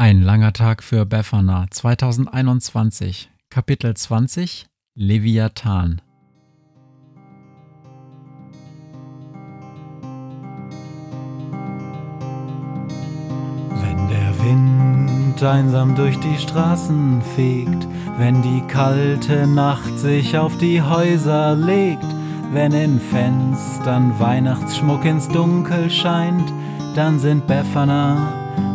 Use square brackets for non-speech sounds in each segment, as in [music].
Ein langer Tag für Befana. 2021, Kapitel 20 Leviathan. Wenn der Wind einsam durch die Straßen fegt, wenn die kalte Nacht sich auf die Häuser legt, wenn in Fenstern Weihnachtsschmuck ins Dunkel scheint, dann sind Befana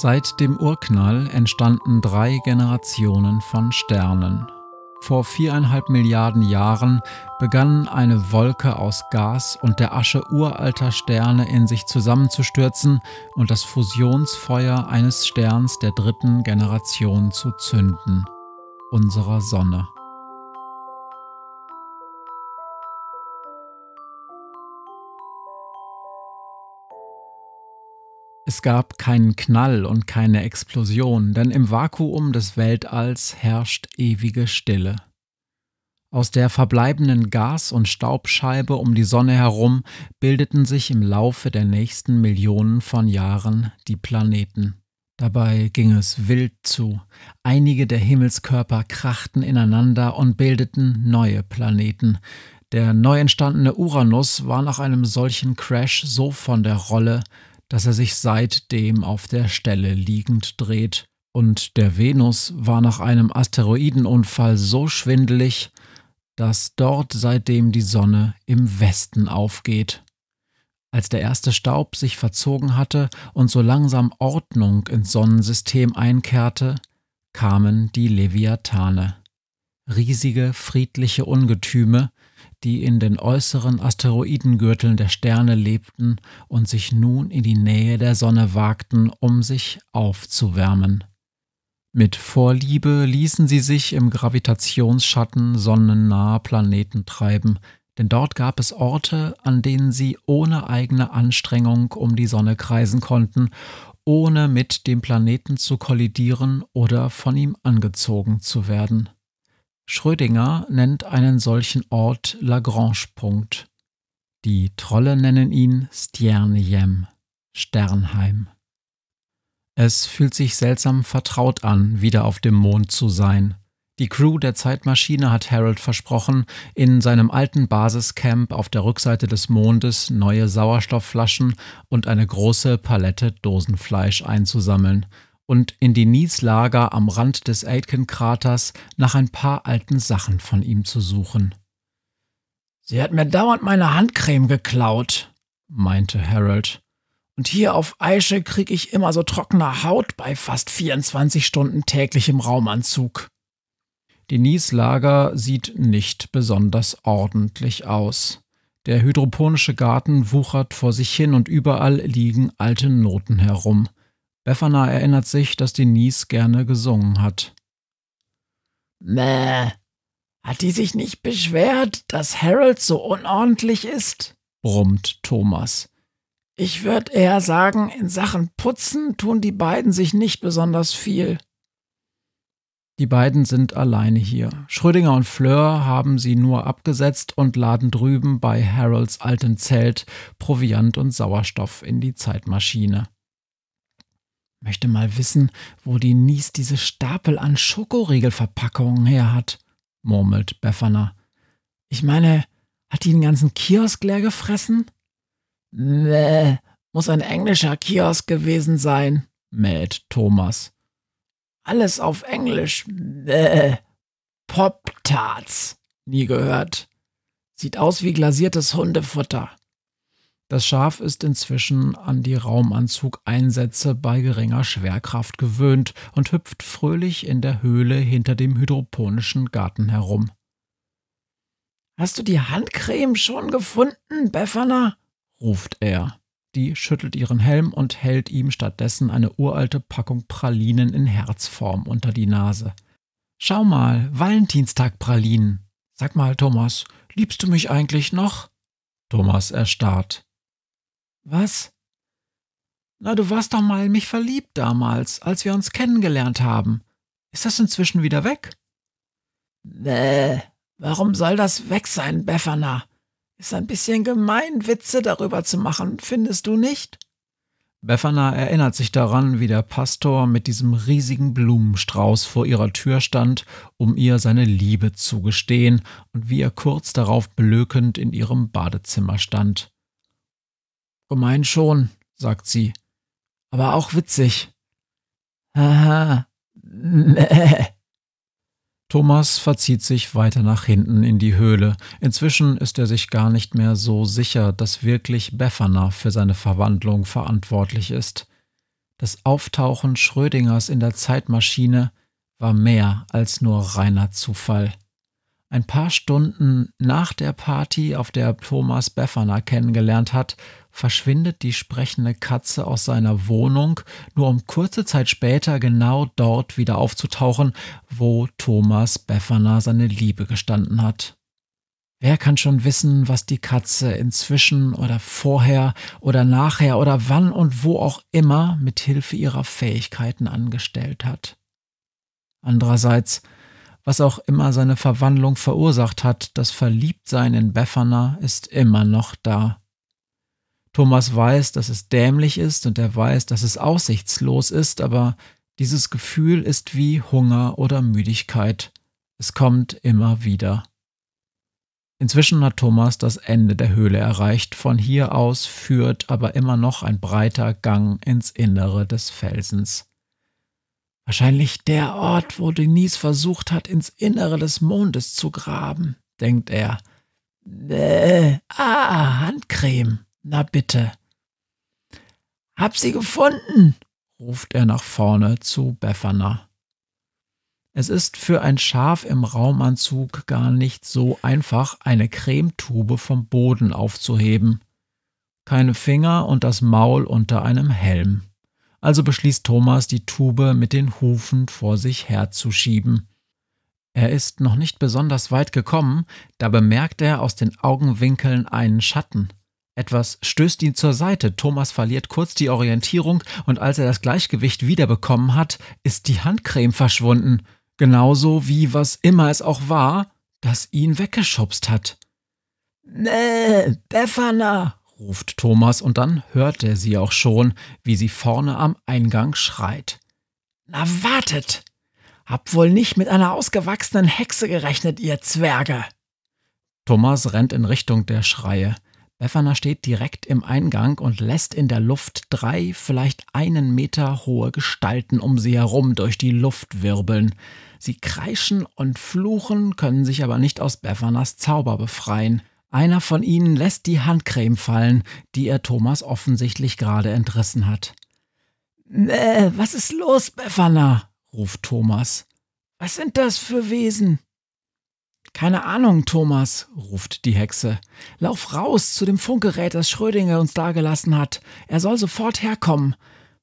Seit dem Urknall entstanden drei Generationen von Sternen. Vor viereinhalb Milliarden Jahren begann eine Wolke aus Gas und der Asche uralter Sterne in sich zusammenzustürzen und das Fusionsfeuer eines Sterns der dritten Generation zu zünden, unserer Sonne. Es gab keinen Knall und keine Explosion, denn im Vakuum des Weltalls herrscht ewige Stille. Aus der verbleibenden Gas- und Staubscheibe um die Sonne herum bildeten sich im Laufe der nächsten Millionen von Jahren die Planeten. Dabei ging es wild zu. Einige der Himmelskörper krachten ineinander und bildeten neue Planeten. Der neu entstandene Uranus war nach einem solchen Crash so von der Rolle, dass er sich seitdem auf der Stelle liegend dreht, und der Venus war nach einem Asteroidenunfall so schwindelig, dass dort seitdem die Sonne im Westen aufgeht. Als der erste Staub sich verzogen hatte und so langsam Ordnung ins Sonnensystem einkehrte, kamen die Leviathane. Riesige, friedliche Ungetüme, die in den äußeren Asteroidengürteln der Sterne lebten und sich nun in die Nähe der Sonne wagten, um sich aufzuwärmen. Mit Vorliebe ließen sie sich im Gravitationsschatten sonnennaher Planeten treiben, denn dort gab es Orte, an denen sie ohne eigene Anstrengung um die Sonne kreisen konnten, ohne mit dem Planeten zu kollidieren oder von ihm angezogen zu werden. Schrödinger nennt einen solchen Ort Lagrange-Punkt. Die Trolle nennen ihn Stjernejem, Sternheim. Es fühlt sich seltsam vertraut an, wieder auf dem Mond zu sein. Die Crew der Zeitmaschine hat Harold versprochen, in seinem alten Basiscamp auf der Rückseite des Mondes neue Sauerstoffflaschen und eine große Palette Dosenfleisch einzusammeln und in die Nieslager am Rand des Aitken-Kraters nach ein paar alten Sachen von ihm zu suchen. Sie hat mir dauernd meine Handcreme geklaut, meinte Harold. Und hier auf Eische krieg ich immer so trockene Haut bei fast 24 Stunden täglichem Raumanzug. Die Nieslager sieht nicht besonders ordentlich aus. Der hydroponische Garten wuchert vor sich hin und überall liegen alte Noten herum. Befana erinnert sich, dass die Nies gerne gesungen hat. Mäh, hat die sich nicht beschwert, dass Harold so unordentlich ist? brummt Thomas. Ich würde eher sagen, in Sachen Putzen tun die beiden sich nicht besonders viel. Die beiden sind alleine hier. Schrödinger und Fleur haben sie nur abgesetzt und laden drüben bei Harolds altem Zelt Proviant und Sauerstoff in die Zeitmaschine. Möchte mal wissen, wo die Nies diese Stapel an Schokoriegelverpackungen her hat, murmelt Befana. Ich meine, hat die den ganzen Kiosk leer gefressen? Nee, muss ein englischer Kiosk gewesen sein, mäht Thomas. Alles auf Englisch. Bäh. Pop-Tarts. Nie gehört. Sieht aus wie glasiertes Hundefutter. Das Schaf ist inzwischen an die Raumanzugeinsätze bei geringer Schwerkraft gewöhnt und hüpft fröhlich in der Höhle hinter dem hydroponischen Garten herum. Hast du die Handcreme schon gefunden, Befana? ruft er. Die schüttelt ihren Helm und hält ihm stattdessen eine uralte Packung Pralinen in Herzform unter die Nase. Schau mal, Valentinstag-Pralinen. Sag mal, Thomas, liebst du mich eigentlich noch? Thomas erstarrt. Was? Na, du warst doch mal in mich verliebt damals, als wir uns kennengelernt haben. Ist das inzwischen wieder weg? Bäh, warum soll das weg sein, Befana? Ist ein bisschen gemein, Witze darüber zu machen, findest du nicht? Befana erinnert sich daran, wie der Pastor mit diesem riesigen Blumenstrauß vor ihrer Tür stand, um ihr seine Liebe zu gestehen, und wie er kurz darauf blökend in ihrem Badezimmer stand. Gemein schon, sagt sie. Aber auch witzig. Haha. Mäh. [laughs] Thomas verzieht sich weiter nach hinten in die Höhle. Inzwischen ist er sich gar nicht mehr so sicher, dass wirklich Befana für seine Verwandlung verantwortlich ist. Das Auftauchen Schrödingers in der Zeitmaschine war mehr als nur reiner Zufall. Ein paar Stunden nach der Party, auf der Thomas Befana kennengelernt hat, verschwindet die sprechende Katze aus seiner Wohnung, nur um kurze Zeit später genau dort wieder aufzutauchen, wo Thomas Befana seine Liebe gestanden hat. Wer kann schon wissen, was die Katze inzwischen oder vorher oder nachher oder wann und wo auch immer mit Hilfe ihrer Fähigkeiten angestellt hat? Andererseits was auch immer seine Verwandlung verursacht hat, das Verliebtsein in Befana ist immer noch da. Thomas weiß, dass es dämlich ist und er weiß, dass es aussichtslos ist, aber dieses Gefühl ist wie Hunger oder Müdigkeit. Es kommt immer wieder. Inzwischen hat Thomas das Ende der Höhle erreicht. Von hier aus führt aber immer noch ein breiter Gang ins Innere des Felsens. Wahrscheinlich der Ort, wo Denise versucht hat, ins Innere des Mondes zu graben, denkt er. Bäh, ah, Handcreme. Na bitte. Hab sie gefunden, ruft er nach vorne zu Befana. Es ist für ein Schaf im Raumanzug gar nicht so einfach, eine Cremetube vom Boden aufzuheben. Keine Finger und das Maul unter einem Helm also beschließt Thomas, die Tube mit den Hufen vor sich herzuschieben. Er ist noch nicht besonders weit gekommen, da bemerkt er aus den Augenwinkeln einen Schatten. Etwas stößt ihn zur Seite, Thomas verliert kurz die Orientierung und als er das Gleichgewicht wiederbekommen hat, ist die Handcreme verschwunden, genauso wie was immer es auch war, das ihn weggeschubst hat. Nee, Befana, ruft Thomas, und dann hört er sie auch schon, wie sie vorne am Eingang schreit. Na wartet! Hab wohl nicht mit einer ausgewachsenen Hexe gerechnet, ihr Zwerge! Thomas rennt in Richtung der Schreie. Befana steht direkt im Eingang und lässt in der Luft drei, vielleicht einen Meter hohe Gestalten um sie herum durch die Luft wirbeln. Sie kreischen und fluchen, können sich aber nicht aus Befanas Zauber befreien. Einer von ihnen lässt die Handcreme fallen, die er Thomas offensichtlich gerade entrissen hat. Äh, was ist los, Befana? ruft Thomas. Was sind das für Wesen? Keine Ahnung, Thomas, ruft die Hexe. Lauf raus zu dem Funkgerät, das Schrödinger uns dagelassen hat. Er soll sofort herkommen.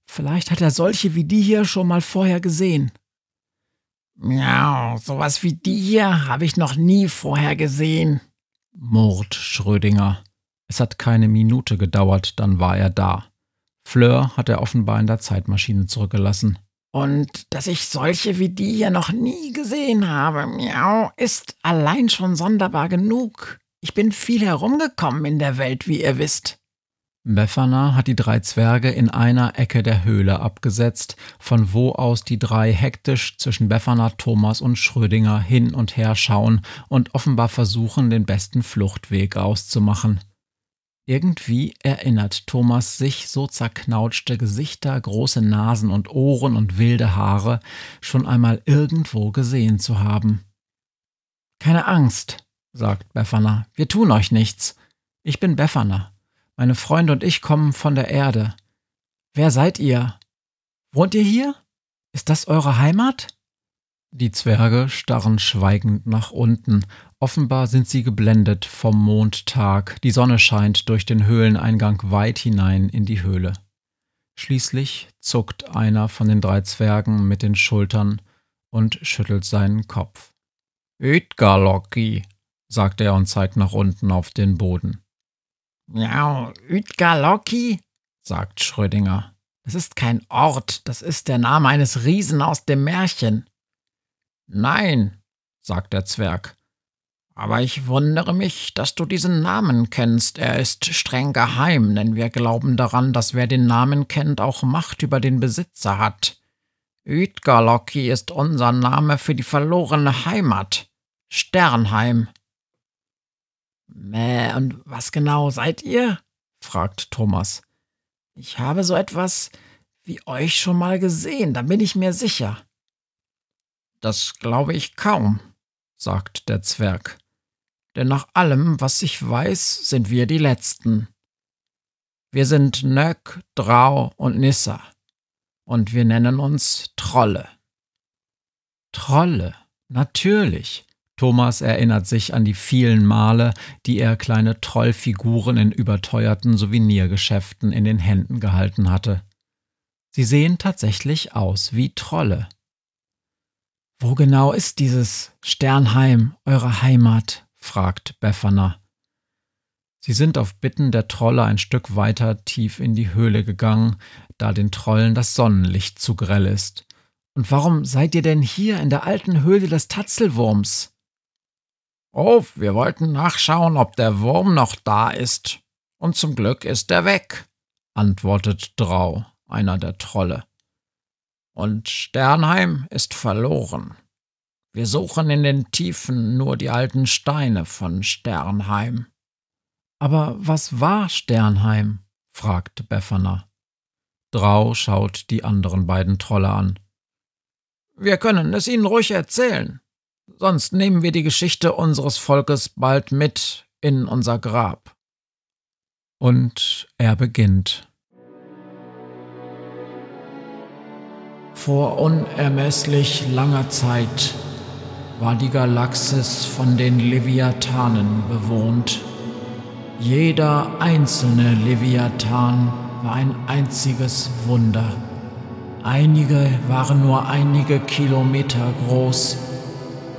Vielleicht hat er solche wie die hier schon mal vorher gesehen. Miau, sowas wie die hier habe ich noch nie vorher gesehen, murrt Schrödinger. Es hat keine Minute gedauert, dann war er da. Fleur hat er offenbar in der Zeitmaschine zurückgelassen. Und dass ich solche wie die hier noch nie gesehen habe, miau, ist allein schon sonderbar genug. Ich bin viel herumgekommen in der Welt, wie ihr wisst. Befana hat die drei Zwerge in einer Ecke der Höhle abgesetzt, von wo aus die drei hektisch zwischen Befana, Thomas und Schrödinger hin und her schauen und offenbar versuchen, den besten Fluchtweg auszumachen. Irgendwie erinnert Thomas sich so zerknautschte Gesichter, große Nasen und Ohren und wilde Haare schon einmal irgendwo gesehen zu haben. Keine Angst, sagt Befana, wir tun euch nichts. Ich bin Befana. Meine Freunde und ich kommen von der Erde. Wer seid ihr? Wohnt ihr hier? Ist das eure Heimat? Die Zwerge starren schweigend nach unten. Offenbar sind sie geblendet vom Mondtag. Die Sonne scheint durch den Höhleneingang weit hinein in die Höhle. Schließlich zuckt einer von den drei Zwergen mit den Schultern und schüttelt seinen Kopf. Üdgarloki, sagt er und zeigt nach unten auf den Boden. Ja, Üdgarloki, sagt Schrödinger. Das ist kein Ort, das ist der Name eines Riesen aus dem Märchen. Nein, sagt der Zwerg. Aber ich wundere mich, dass du diesen Namen kennst. Er ist streng geheim, denn wir glauben daran, dass wer den Namen kennt, auch Macht über den Besitzer hat. Üdgarloki ist unser Name für die verlorene Heimat. Sternheim. Mäh, und was genau seid ihr? fragt Thomas. Ich habe so etwas wie euch schon mal gesehen, da bin ich mir sicher. Das glaube ich kaum, sagt der Zwerg. Denn nach allem, was ich weiß, sind wir die Letzten. Wir sind Nöck, Drau und Nissa. Und wir nennen uns Trolle. Trolle, natürlich. Thomas erinnert sich an die vielen Male, die er kleine Trollfiguren in überteuerten Souvenirgeschäften in den Händen gehalten hatte. Sie sehen tatsächlich aus wie Trolle. Wo genau ist dieses Sternheim, eure Heimat? fragt Befana. Sie sind auf Bitten der Trolle ein Stück weiter tief in die Höhle gegangen, da den Trollen das Sonnenlicht zu grell ist. Und warum seid ihr denn hier in der alten Höhle des Tatzelwurms? Oh, wir wollten nachschauen, ob der Wurm noch da ist. Und zum Glück ist er weg, antwortet Drau, einer der Trolle und Sternheim ist verloren. Wir suchen in den Tiefen nur die alten Steine von Sternheim. Aber was war Sternheim? fragt Befana. Drau schaut die anderen beiden Trolle an. Wir können es Ihnen ruhig erzählen, sonst nehmen wir die Geschichte unseres Volkes bald mit in unser Grab. Und er beginnt. Vor unermesslich langer Zeit war die Galaxis von den Leviathanen bewohnt. Jeder einzelne Leviathan war ein einziges Wunder. Einige waren nur einige Kilometer groß,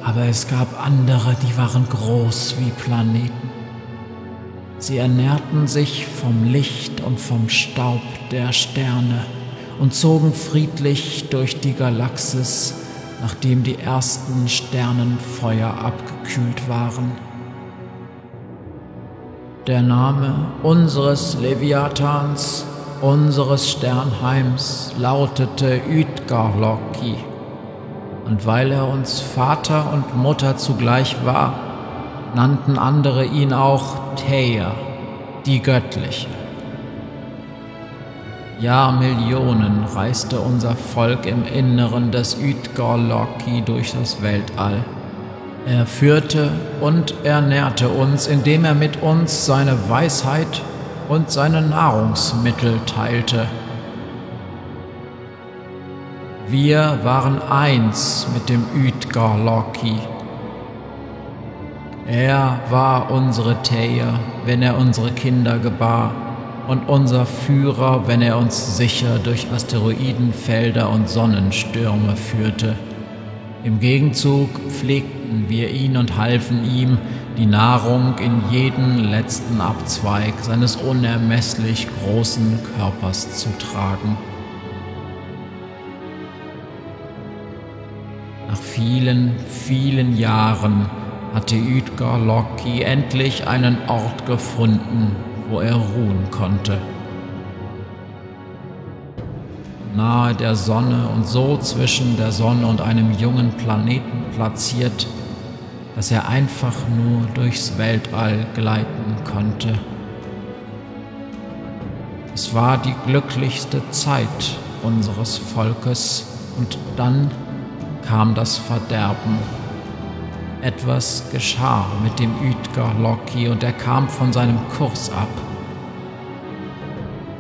aber es gab andere, die waren groß wie Planeten. Sie ernährten sich vom Licht und vom Staub der Sterne und zogen friedlich durch die Galaxis, nachdem die ersten Sternenfeuer abgekühlt waren. Der Name unseres Leviathans, unseres Sternheims, lautete Üdgarloki. Und weil er uns Vater und Mutter zugleich war, nannten andere ihn auch Theia, die Göttliche. Jahrmillionen reiste unser Volk im Inneren des Üdgorloki durch das Weltall. Er führte und ernährte uns, indem er mit uns seine Weisheit und seine Nahrungsmittel teilte. Wir waren eins mit dem Üdgorloki. Er war unsere Theia, wenn er unsere Kinder gebar und unser Führer, wenn er uns sicher durch Asteroidenfelder und Sonnenstürme führte. Im Gegenzug pflegten wir ihn und halfen ihm, die Nahrung in jeden letzten Abzweig seines unermesslich großen Körpers zu tragen. Nach vielen, vielen Jahren hatte Üdgar Loki endlich einen Ort gefunden, wo er ruhen konnte. Nahe der Sonne und so zwischen der Sonne und einem jungen Planeten platziert, dass er einfach nur durchs Weltall gleiten konnte. Es war die glücklichste Zeit unseres Volkes und dann kam das Verderben. Etwas geschah mit dem Utgar Loki und er kam von seinem Kurs ab.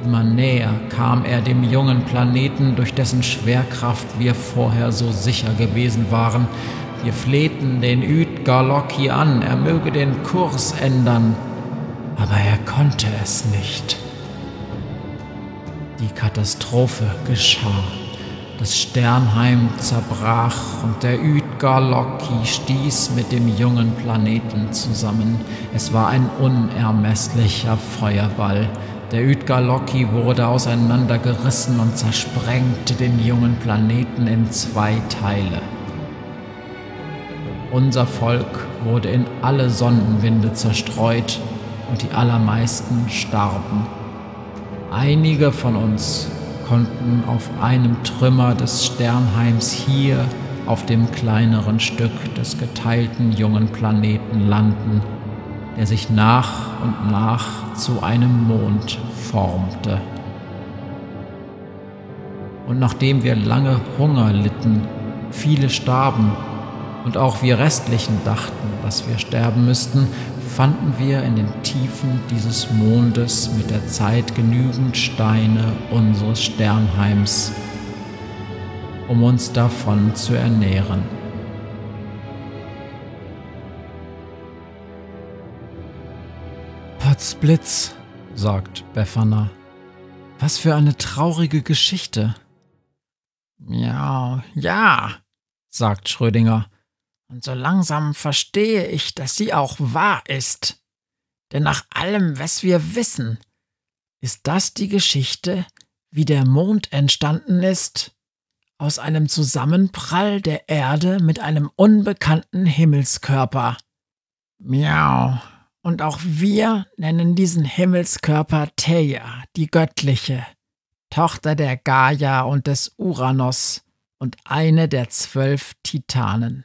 Immer näher kam er dem jungen Planeten, durch dessen Schwerkraft wir vorher so sicher gewesen waren. Wir flehten den Utgar Loki an, er möge den Kurs ändern, aber er konnte es nicht. Die Katastrophe geschah. Das Sternheim zerbrach und der Utgar Loki stieß mit dem jungen Planeten zusammen. Es war ein unermesslicher Feuerball. Der Utgar Loki wurde auseinandergerissen und zersprengte den jungen Planeten in zwei Teile. Unser Volk wurde in alle Sonnenwinde zerstreut und die allermeisten starben. Einige von uns konnten auf einem Trümmer des Sternheims hier auf dem kleineren Stück des geteilten jungen Planeten landen, der sich nach und nach zu einem Mond formte. Und nachdem wir lange Hunger litten, viele starben und auch wir Restlichen dachten, dass wir sterben müssten, fanden wir in den Tiefen dieses Mondes mit der Zeit genügend Steine unseres Sternheims, um uns davon zu ernähren. Potzblitz, sagt Befana. Was für eine traurige Geschichte. Ja, ja, sagt Schrödinger und so langsam verstehe ich, dass sie auch wahr ist. Denn nach allem, was wir wissen, ist das die Geschichte, wie der Mond entstanden ist, aus einem Zusammenprall der Erde mit einem unbekannten Himmelskörper. Miau. Und auch wir nennen diesen Himmelskörper Theia, die göttliche, Tochter der Gaia und des Uranus und eine der zwölf Titanen.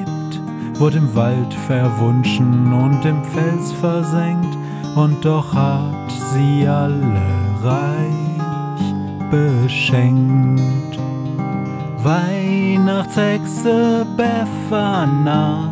wurde im Wald verwunschen und im Fels versenkt, und doch hat sie alle reich beschenkt. Weihnachtshexe Befana